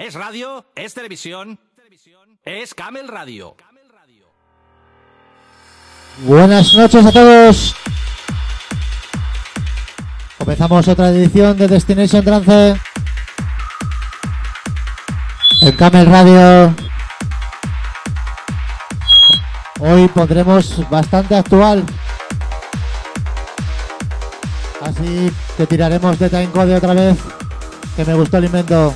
¿Es radio? ¿Es televisión? Es Camel Radio. Buenas noches a todos. Comenzamos otra edición de Destination Trance. En Camel Radio. Hoy pondremos bastante actual. Así que tiraremos de Timecode otra vez. Que me gustó el invento.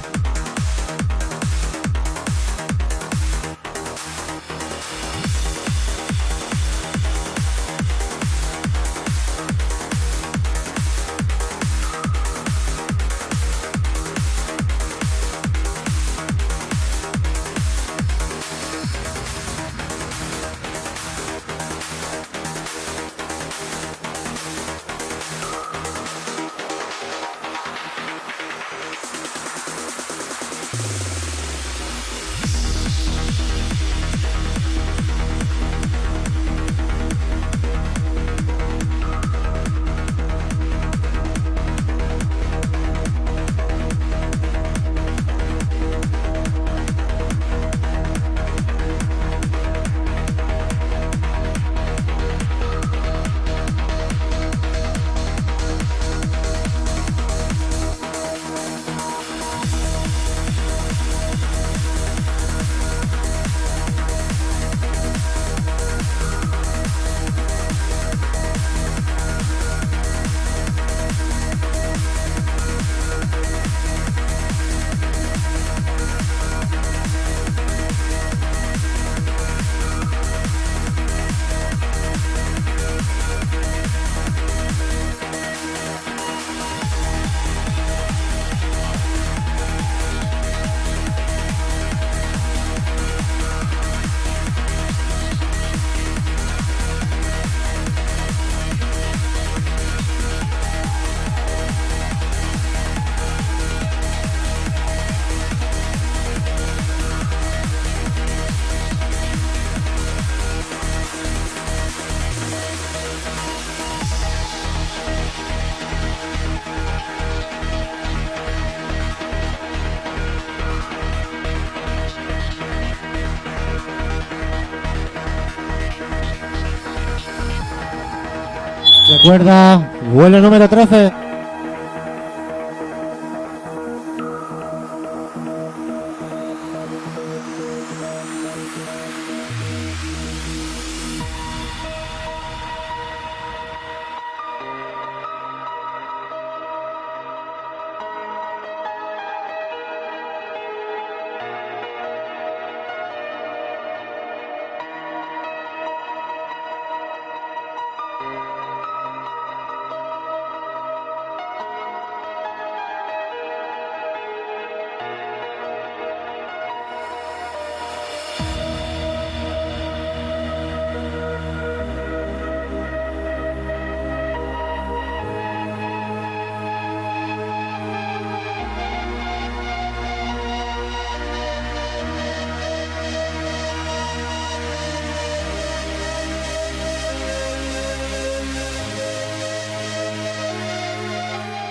Recuerda, vuelo número 13.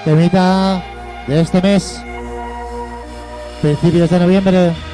Temita de este mes, principios de noviembre.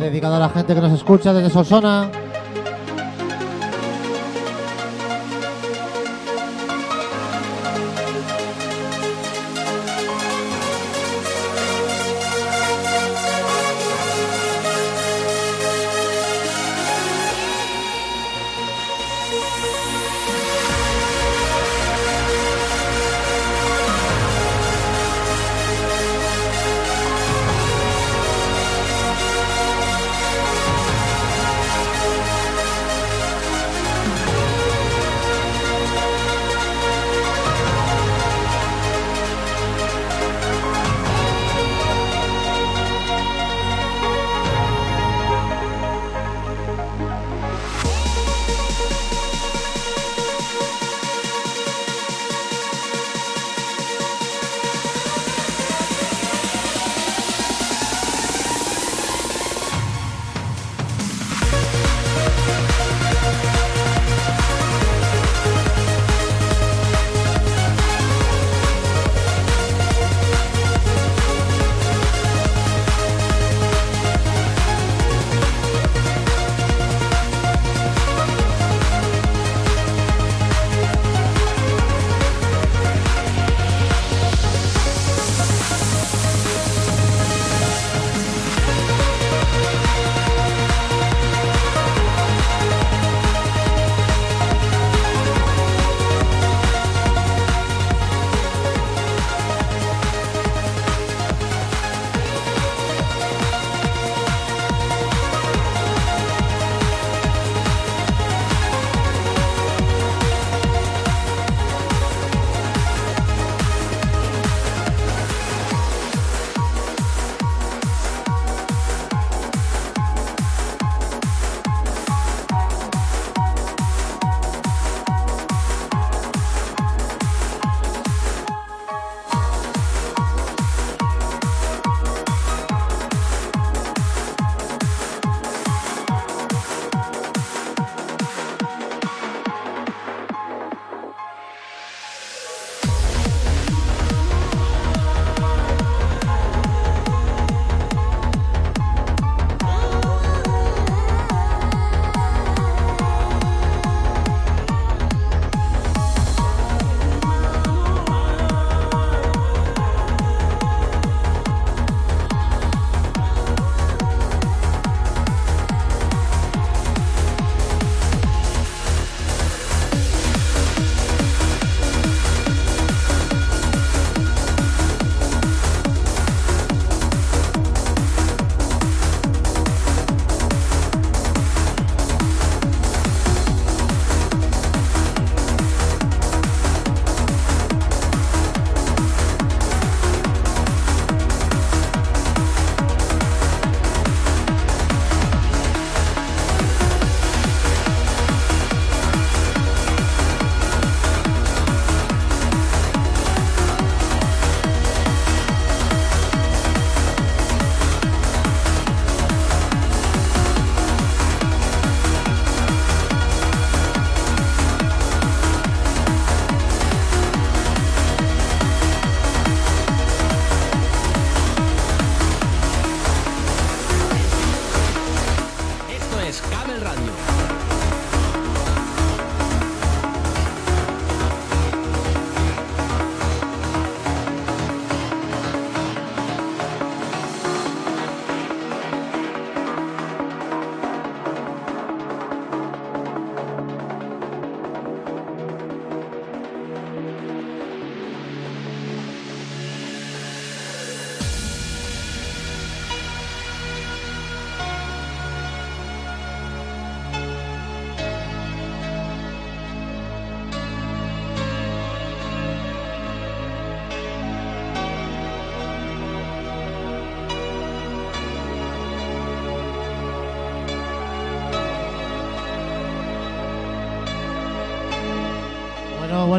Dedicado a la gente que nos escucha desde Solsona.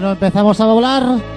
Bueno, empezamos a volar.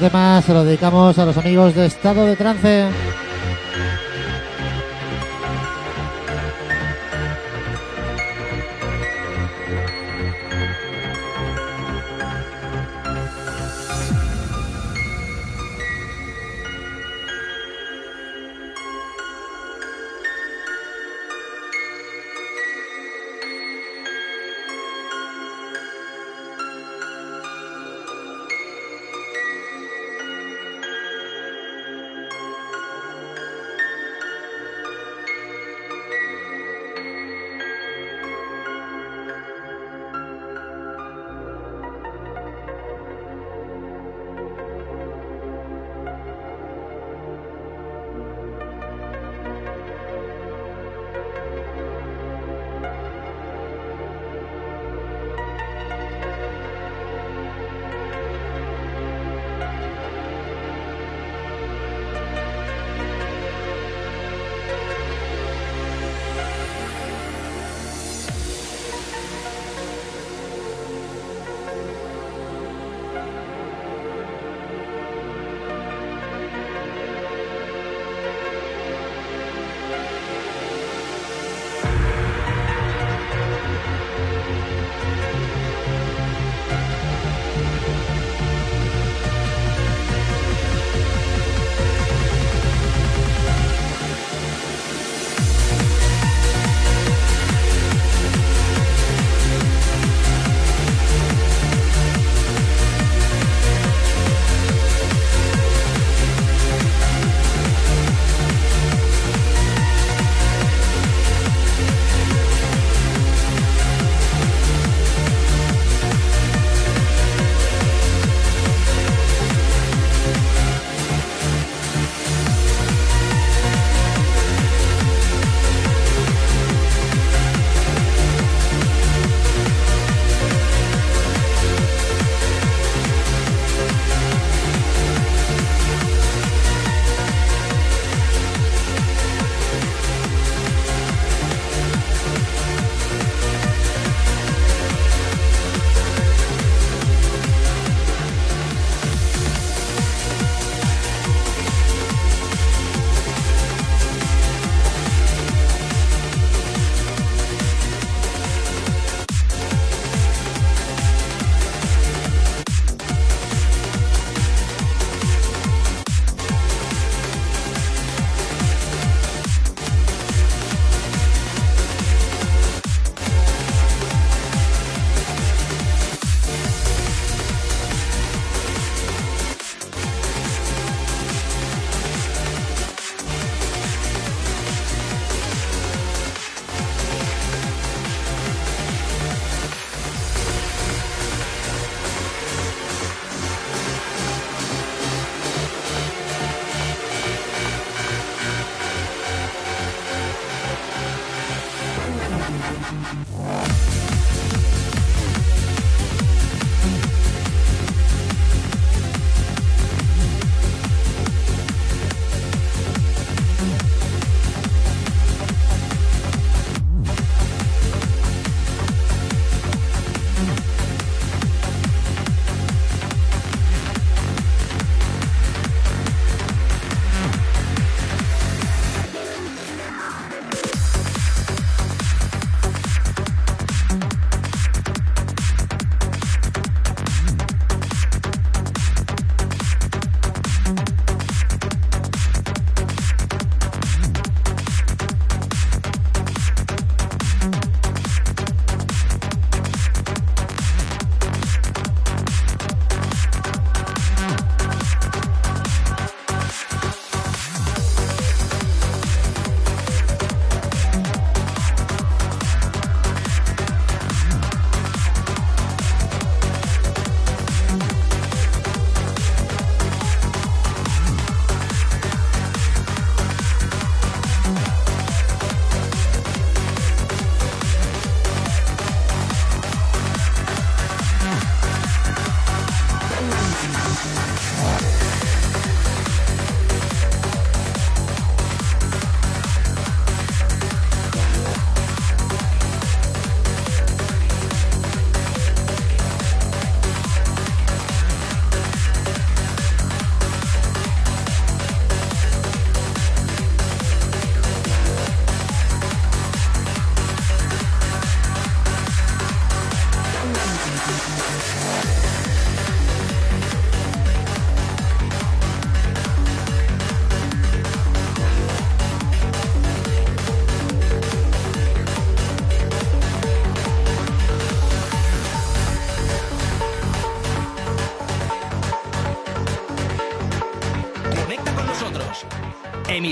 Tema se lo dedicamos a los amigos de Estado de Trance.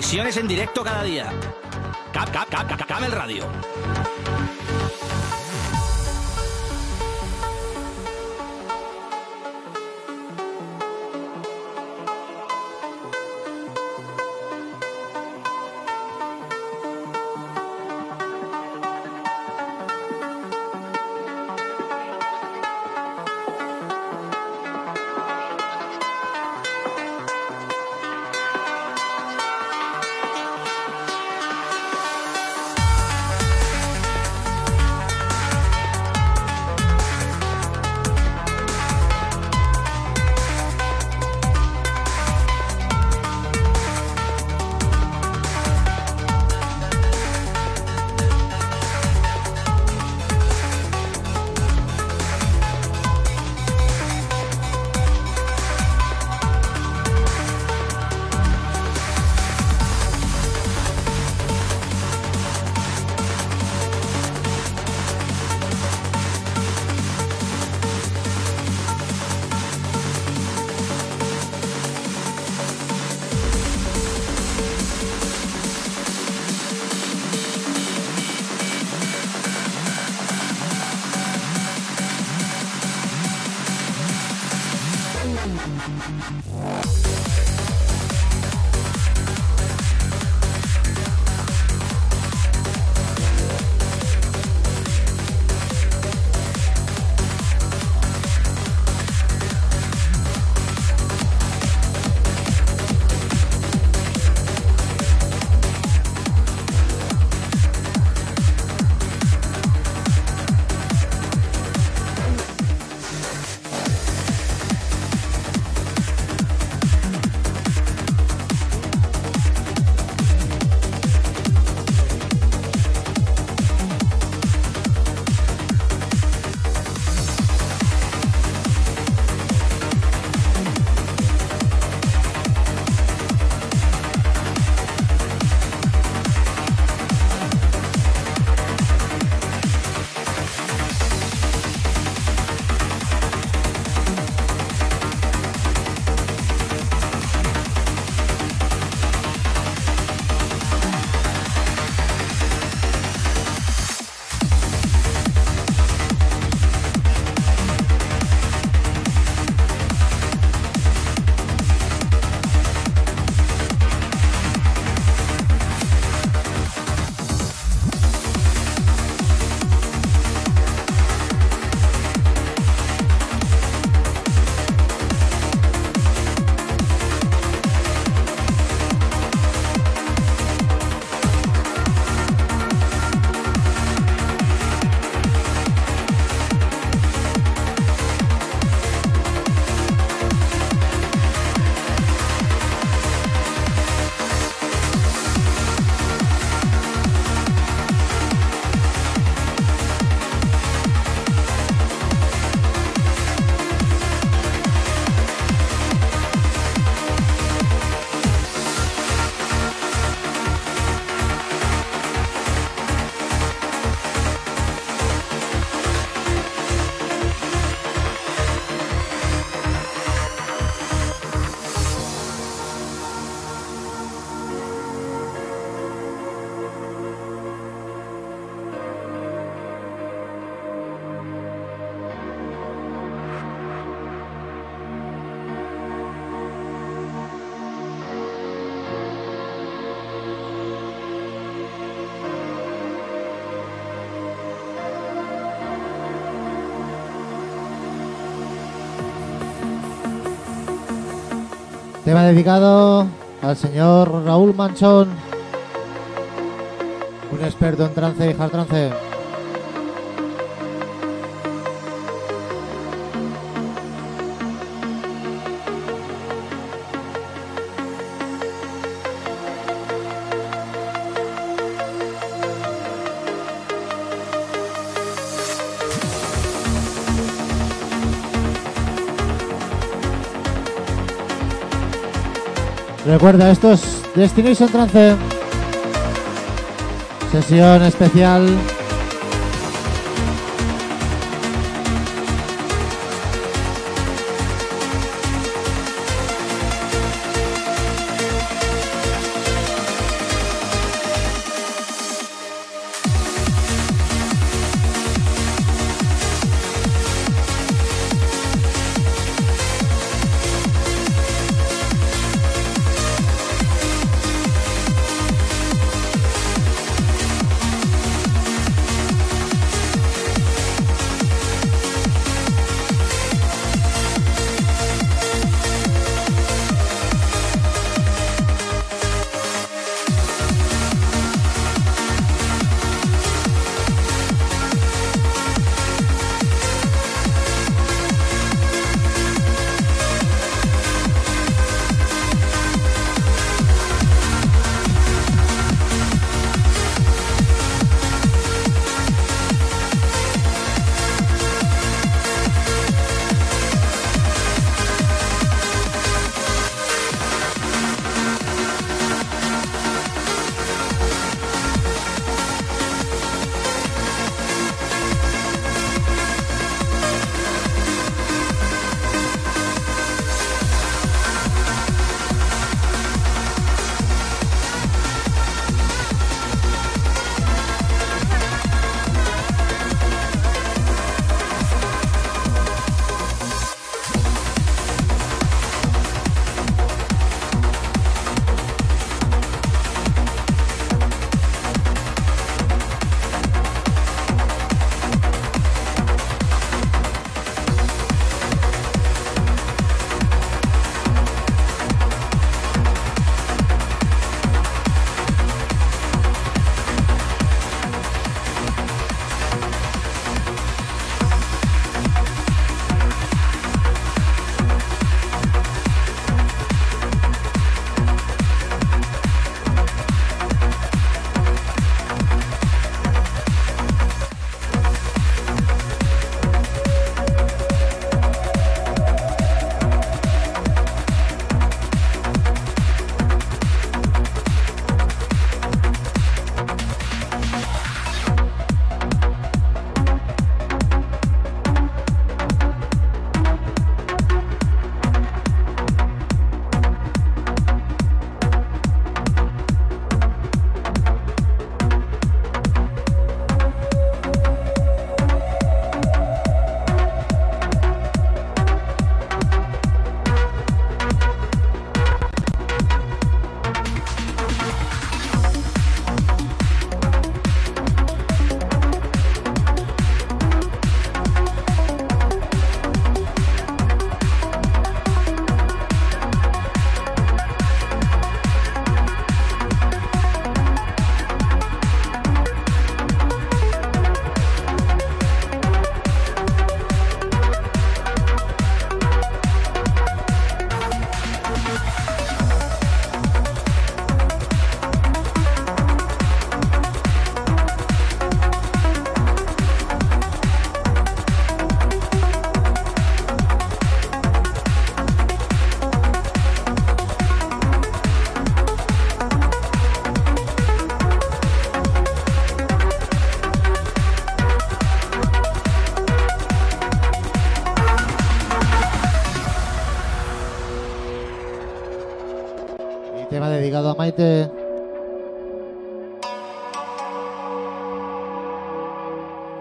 Emisiones en directo cada día. Cap, cap, cap, Camel Radio. Tema dedicado al señor Raúl Manchón, un experto en trance y hard trance. Recuerda, esto es Destination Trance. Sesión especial.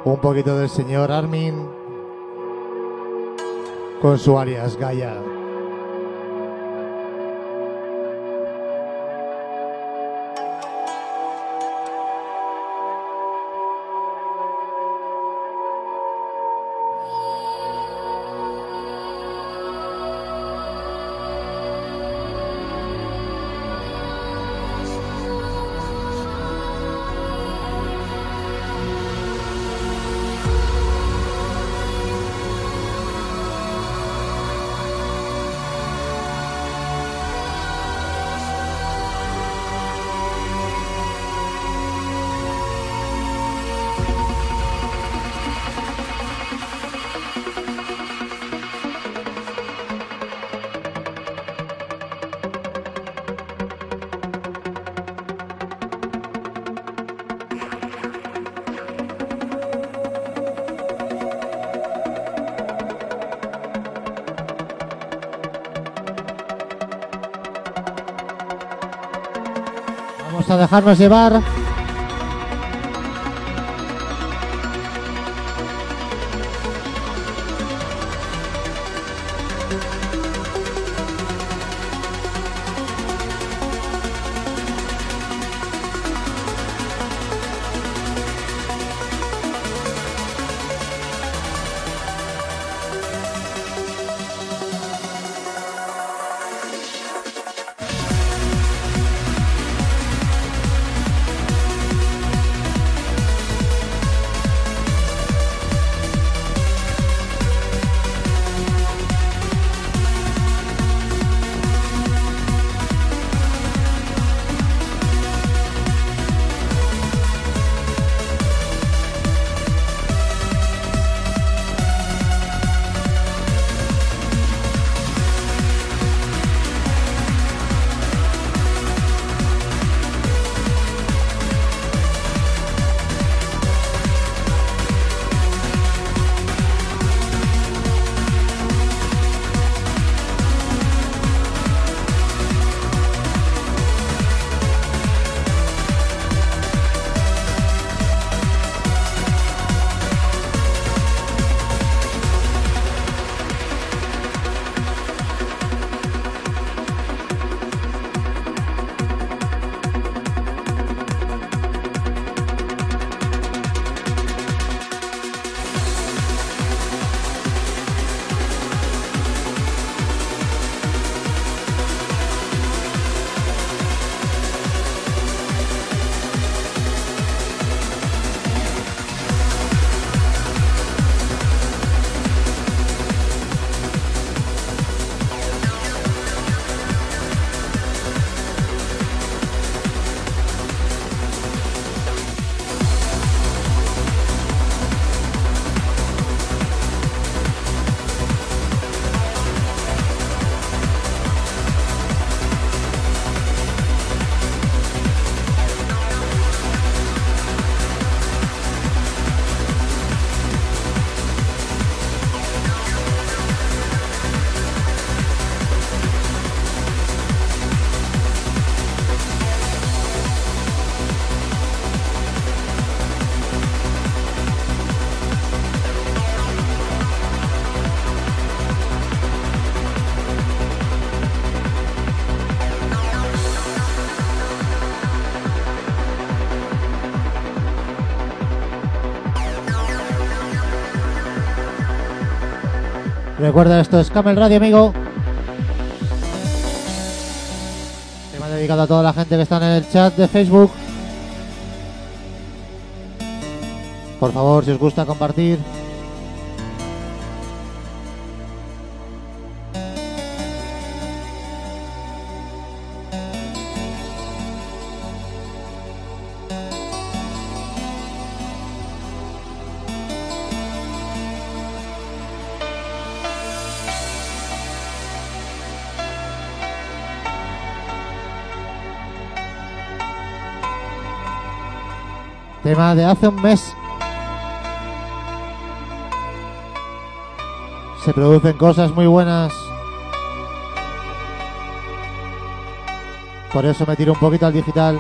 Un poquito del señor Armin con su alias Gaia. A dejarnos llevar. Recuerda, esto es Camel Radio, amigo. Tema dedicado a toda la gente que está en el chat de Facebook. Por favor, si os gusta compartir. Tema de hace un mes. Se producen cosas muy buenas. Por eso me tiro un poquito al digital.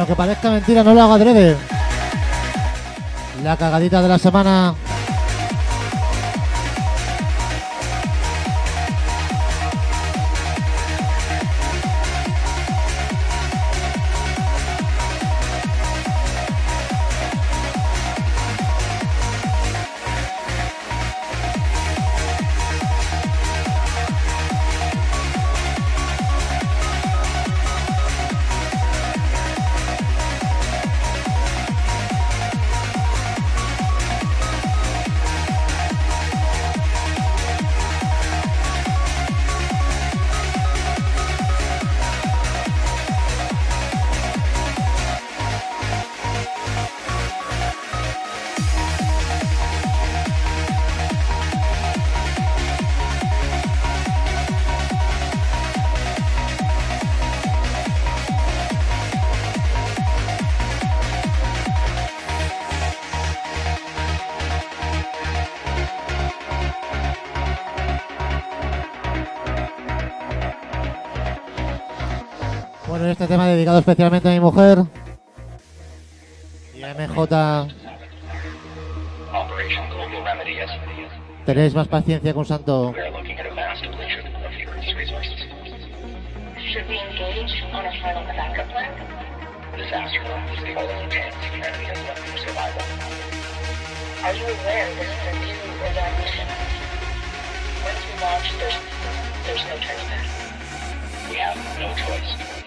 Aunque parezca mentira, no lo hago adrede. La cagadita de la semana. Tema dedicado especialmente a mi mujer. Y a MJ. Operation Global Remedy SBS. Tenéis más paciencia con Santo. We are looking at a vast depletion of the Earth's resources. Should we engage on a final backup plan? Disaster is the only chance humanity has left for survival. Are you aware this is a mission? Once we launch, there's there's no turning back. We have no choice.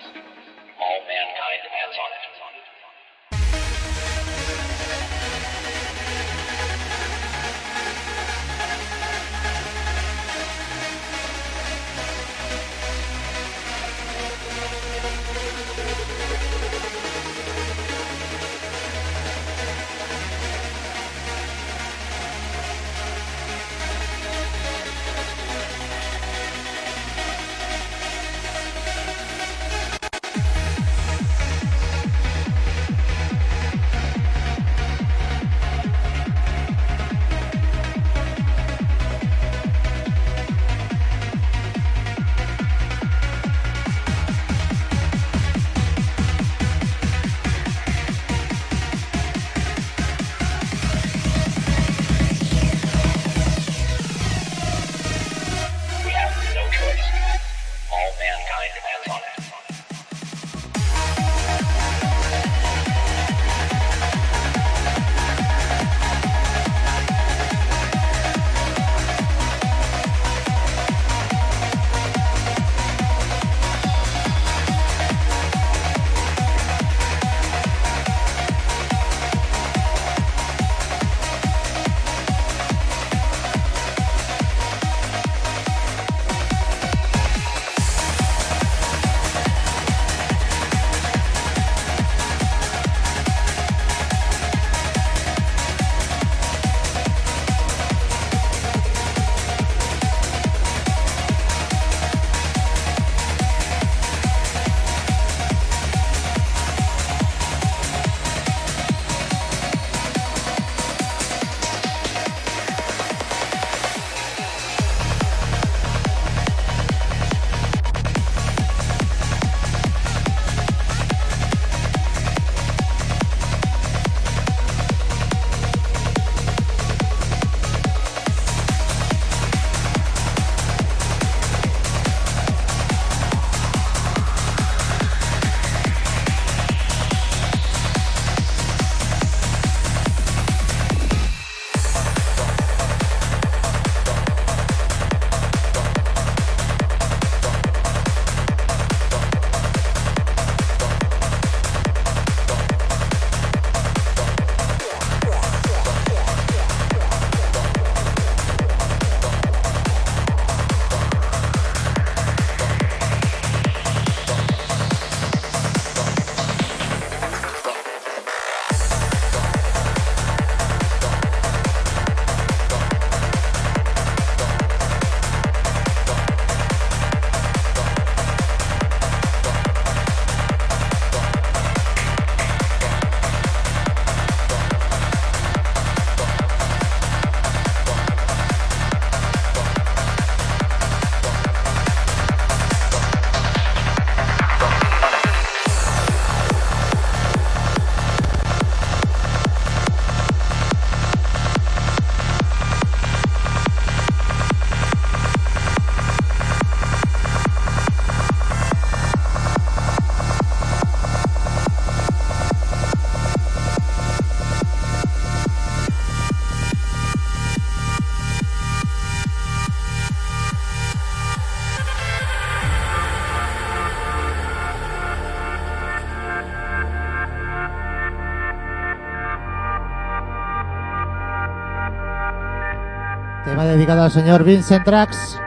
Dedicado al señor Vincent Trax.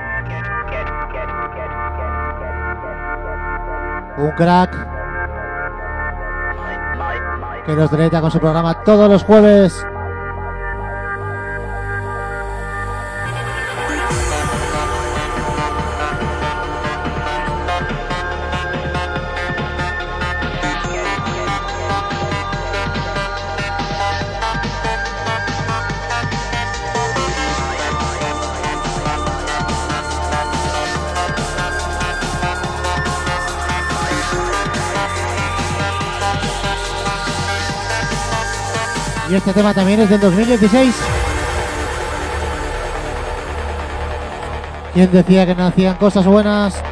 Un crack que nos deleita con su programa todos los jueves. Este tema también es del 2016. ¿Quién decía que no hacían cosas buenas?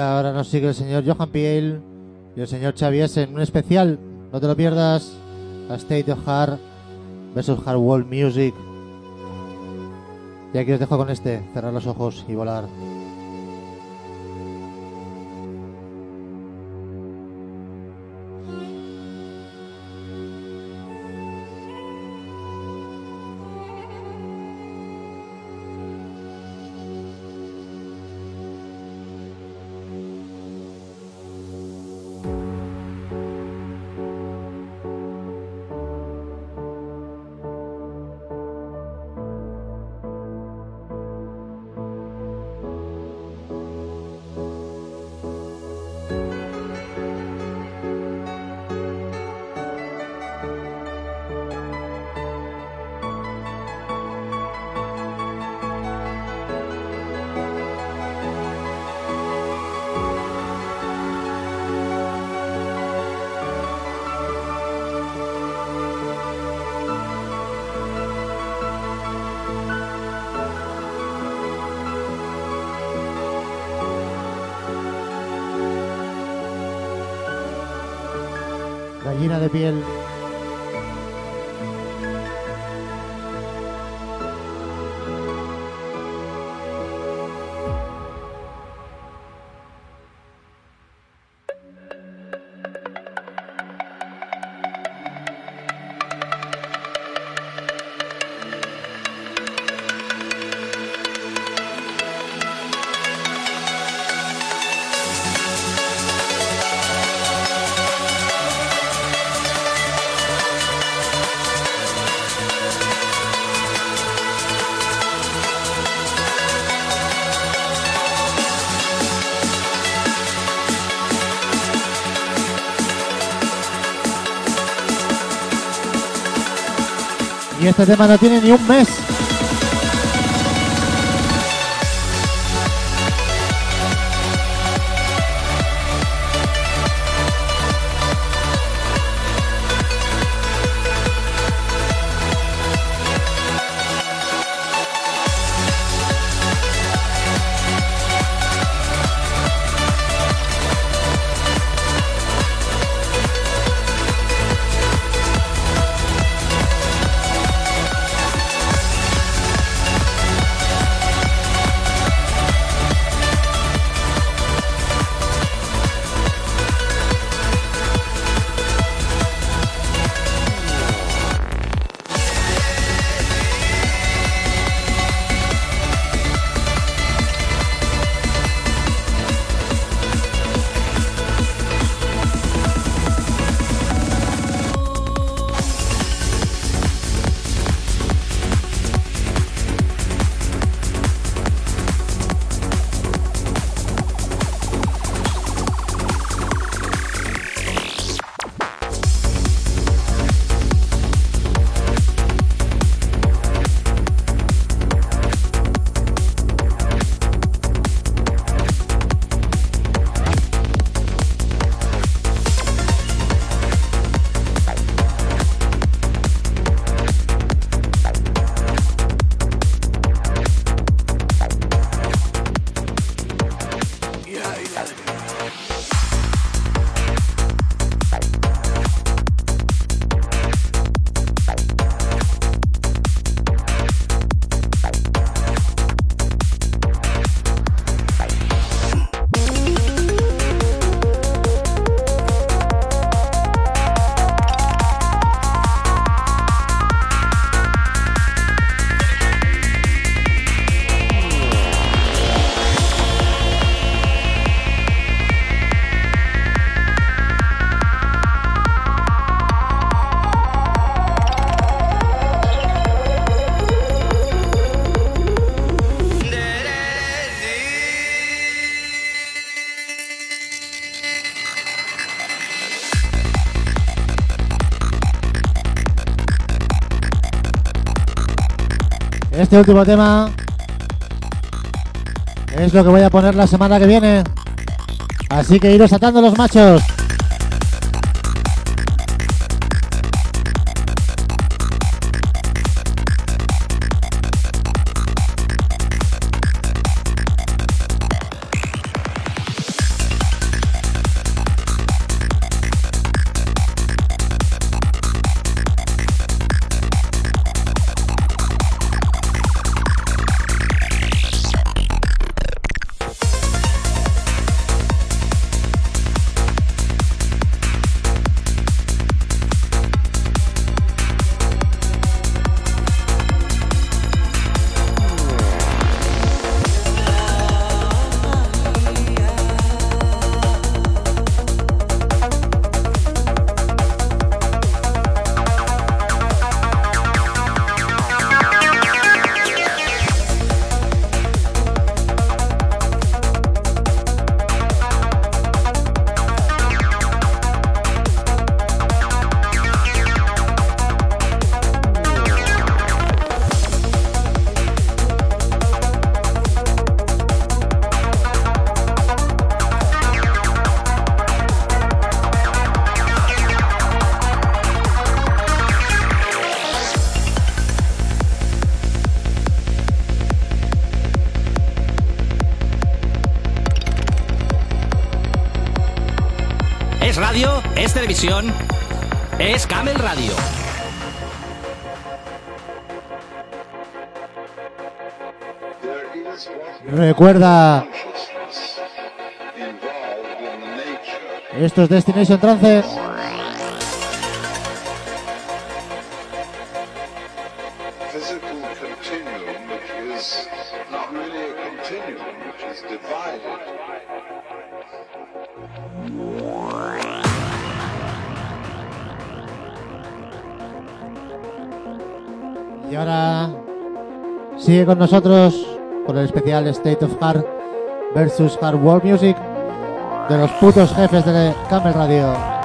Ahora nos sigue el señor Johan Piel y el señor Xavi S en un especial. No te lo pierdas. A State of Hard versus Hard World Music. Y aquí os dejo con este. Cerrar los ojos y volar. De piel. Y este tema no tiene ni un mes. Este último tema es lo que voy a poner la semana que viene. Así que iros atando los machos. Es televisión, es Camel Radio. Recuerda, consciousness involved in the nature esto es Destination Trance. Con nosotros con el especial State of Hard versus Hard World Music de los putos jefes de Camel Radio.